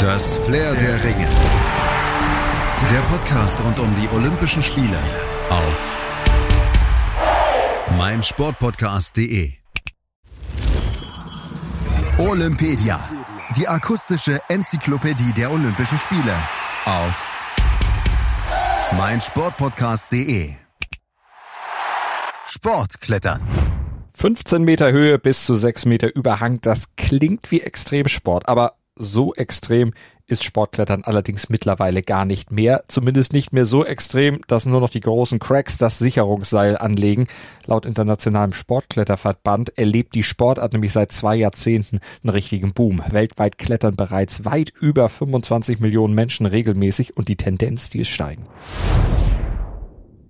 Das Flair der Ringe. Der Podcast rund um die Olympischen Spiele auf meinsportpodcast.de. Olympedia, die akustische Enzyklopädie der Olympischen Spiele auf meinsportpodcast.de. Sportklettern. 15 Meter Höhe bis zu 6 Meter Überhang, das klingt wie Extremsport, aber so extrem ist Sportklettern allerdings mittlerweile gar nicht mehr. Zumindest nicht mehr so extrem, dass nur noch die großen Cracks das Sicherungsseil anlegen. Laut internationalem Sportkletterverband erlebt die Sportart nämlich seit zwei Jahrzehnten einen richtigen Boom. Weltweit klettern bereits weit über 25 Millionen Menschen regelmäßig und die Tendenz, die ist steigen.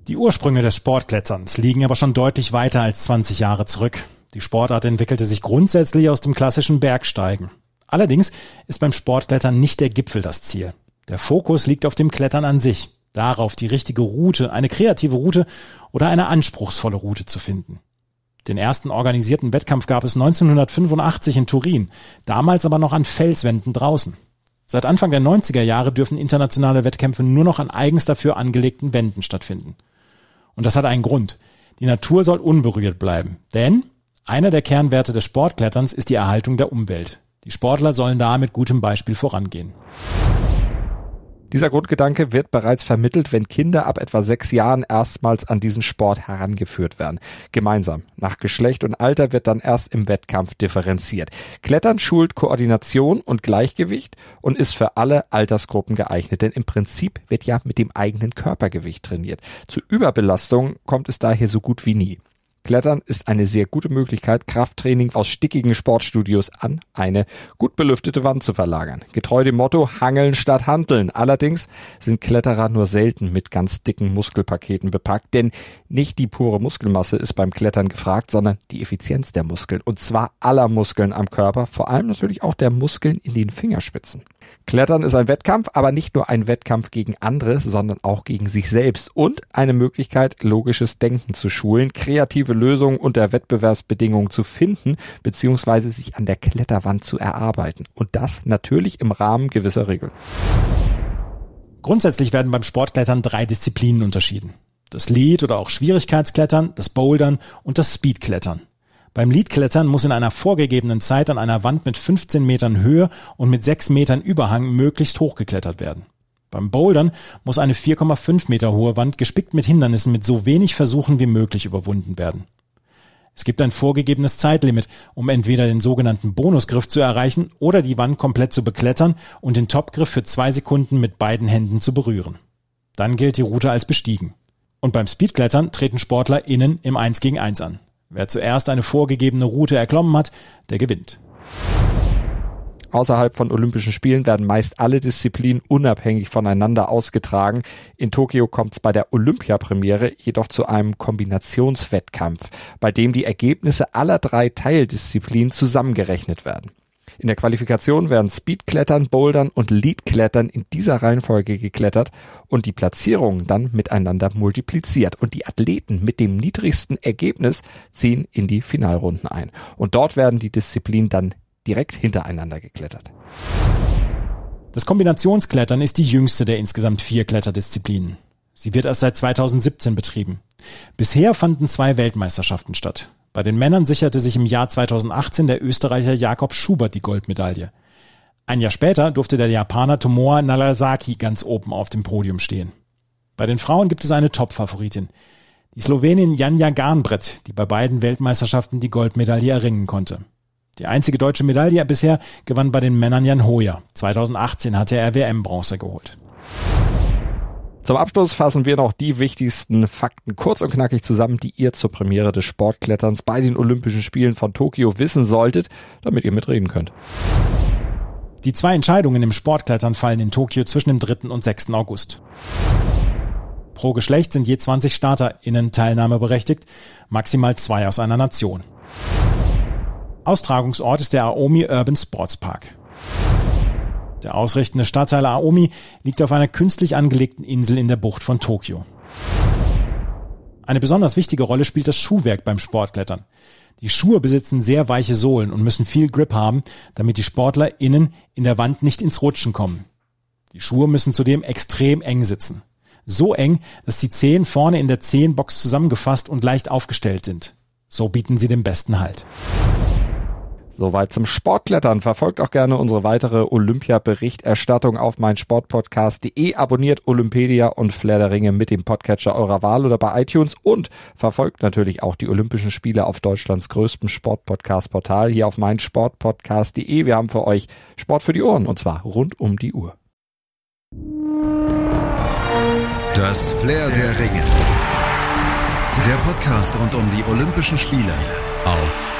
Die Ursprünge des Sportkletterns liegen aber schon deutlich weiter als 20 Jahre zurück. Die Sportart entwickelte sich grundsätzlich aus dem klassischen Bergsteigen. Allerdings ist beim Sportklettern nicht der Gipfel das Ziel. Der Fokus liegt auf dem Klettern an sich, darauf die richtige Route, eine kreative Route oder eine anspruchsvolle Route zu finden. Den ersten organisierten Wettkampf gab es 1985 in Turin, damals aber noch an Felswänden draußen. Seit Anfang der 90er Jahre dürfen internationale Wettkämpfe nur noch an eigens dafür angelegten Wänden stattfinden. Und das hat einen Grund. Die Natur soll unberührt bleiben. Denn einer der Kernwerte des Sportkletterns ist die Erhaltung der Umwelt. Die Sportler sollen da mit gutem Beispiel vorangehen. Dieser Grundgedanke wird bereits vermittelt, wenn Kinder ab etwa sechs Jahren erstmals an diesen Sport herangeführt werden. Gemeinsam. Nach Geschlecht und Alter wird dann erst im Wettkampf differenziert. Klettern schult Koordination und Gleichgewicht und ist für alle Altersgruppen geeignet, denn im Prinzip wird ja mit dem eigenen Körpergewicht trainiert. Zu Überbelastung kommt es daher so gut wie nie. Klettern ist eine sehr gute Möglichkeit, Krafttraining aus stickigen Sportstudios an eine gut belüftete Wand zu verlagern. Getreu dem Motto Hangeln statt Handeln. Allerdings sind Kletterer nur selten mit ganz dicken Muskelpaketen bepackt, denn nicht die pure Muskelmasse ist beim Klettern gefragt, sondern die Effizienz der Muskeln. Und zwar aller Muskeln am Körper, vor allem natürlich auch der Muskeln in den Fingerspitzen. Klettern ist ein Wettkampf, aber nicht nur ein Wettkampf gegen andere, sondern auch gegen sich selbst und eine Möglichkeit, logisches Denken zu schulen, kreative Lösungen unter Wettbewerbsbedingungen zu finden, beziehungsweise sich an der Kletterwand zu erarbeiten. Und das natürlich im Rahmen gewisser Regeln. Grundsätzlich werden beim Sportklettern drei Disziplinen unterschieden. Das Lead oder auch Schwierigkeitsklettern, das Bouldern und das Speedklettern. Beim Leadklettern muss in einer vorgegebenen Zeit an einer Wand mit 15 Metern Höhe und mit 6 Metern Überhang möglichst hochgeklettert werden. Beim Bouldern muss eine 4,5 Meter hohe Wand gespickt mit Hindernissen mit so wenig Versuchen wie möglich überwunden werden. Es gibt ein vorgegebenes Zeitlimit, um entweder den sogenannten Bonusgriff zu erreichen oder die Wand komplett zu beklettern und den Topgriff für zwei Sekunden mit beiden Händen zu berühren. Dann gilt die Route als bestiegen. Und beim Speedklettern treten Sportler innen im 1 gegen 1 an. Wer zuerst eine vorgegebene Route erklommen hat, der gewinnt. Außerhalb von Olympischen Spielen werden meist alle Disziplinen unabhängig voneinander ausgetragen. In Tokio kommt es bei der Olympiapremiere jedoch zu einem Kombinationswettkampf, bei dem die Ergebnisse aller drei Teildisziplinen zusammengerechnet werden. In der Qualifikation werden Speedklettern, Bouldern und Leadklettern in dieser Reihenfolge geklettert und die Platzierungen dann miteinander multipliziert. Und die Athleten mit dem niedrigsten Ergebnis ziehen in die Finalrunden ein. Und dort werden die Disziplinen dann direkt hintereinander geklettert. Das Kombinationsklettern ist die jüngste der insgesamt vier Kletterdisziplinen. Sie wird erst seit 2017 betrieben. Bisher fanden zwei Weltmeisterschaften statt. Bei den Männern sicherte sich im Jahr 2018 der Österreicher Jakob Schubert die Goldmedaille. Ein Jahr später durfte der Japaner Tomoa Nagasaki ganz oben auf dem Podium stehen. Bei den Frauen gibt es eine Top-Favoritin. Die Slowenin Janja Garnbrett, die bei beiden Weltmeisterschaften die Goldmedaille erringen konnte. Die einzige deutsche Medaille bisher gewann bei den Männern Jan Hoyer. 2018 hatte er WM-Bronze geholt. Zum Abschluss fassen wir noch die wichtigsten Fakten kurz und knackig zusammen, die ihr zur Premiere des Sportkletterns bei den Olympischen Spielen von Tokio wissen solltet, damit ihr mitreden könnt. Die zwei Entscheidungen im Sportklettern fallen in Tokio zwischen dem 3. und 6. August. Pro Geschlecht sind je 20 StarterInnen teilnahmeberechtigt, maximal zwei aus einer Nation. Austragungsort ist der Aomi Urban Sports Park. Der ausrichtende Stadtteil Aomi liegt auf einer künstlich angelegten Insel in der Bucht von Tokio. Eine besonders wichtige Rolle spielt das Schuhwerk beim Sportklettern. Die Schuhe besitzen sehr weiche Sohlen und müssen viel Grip haben, damit die Sportler innen in der Wand nicht ins Rutschen kommen. Die Schuhe müssen zudem extrem eng sitzen. So eng, dass die Zehen vorne in der Zehenbox zusammengefasst und leicht aufgestellt sind. So bieten sie den besten Halt. Soweit zum Sportklettern. Verfolgt auch gerne unsere weitere Olympia-Berichterstattung auf meinsportpodcast.de. Abonniert Olympedia und Flair der Ringe mit dem Podcatcher eurer Wahl oder bei iTunes und verfolgt natürlich auch die Olympischen Spiele auf Deutschlands größtem Sportpodcast-Portal hier auf meinsportpodcast.de. Wir haben für euch Sport für die Ohren und zwar rund um die Uhr. Das Flair der Ringe. Der Podcast rund um die Olympischen Spiele auf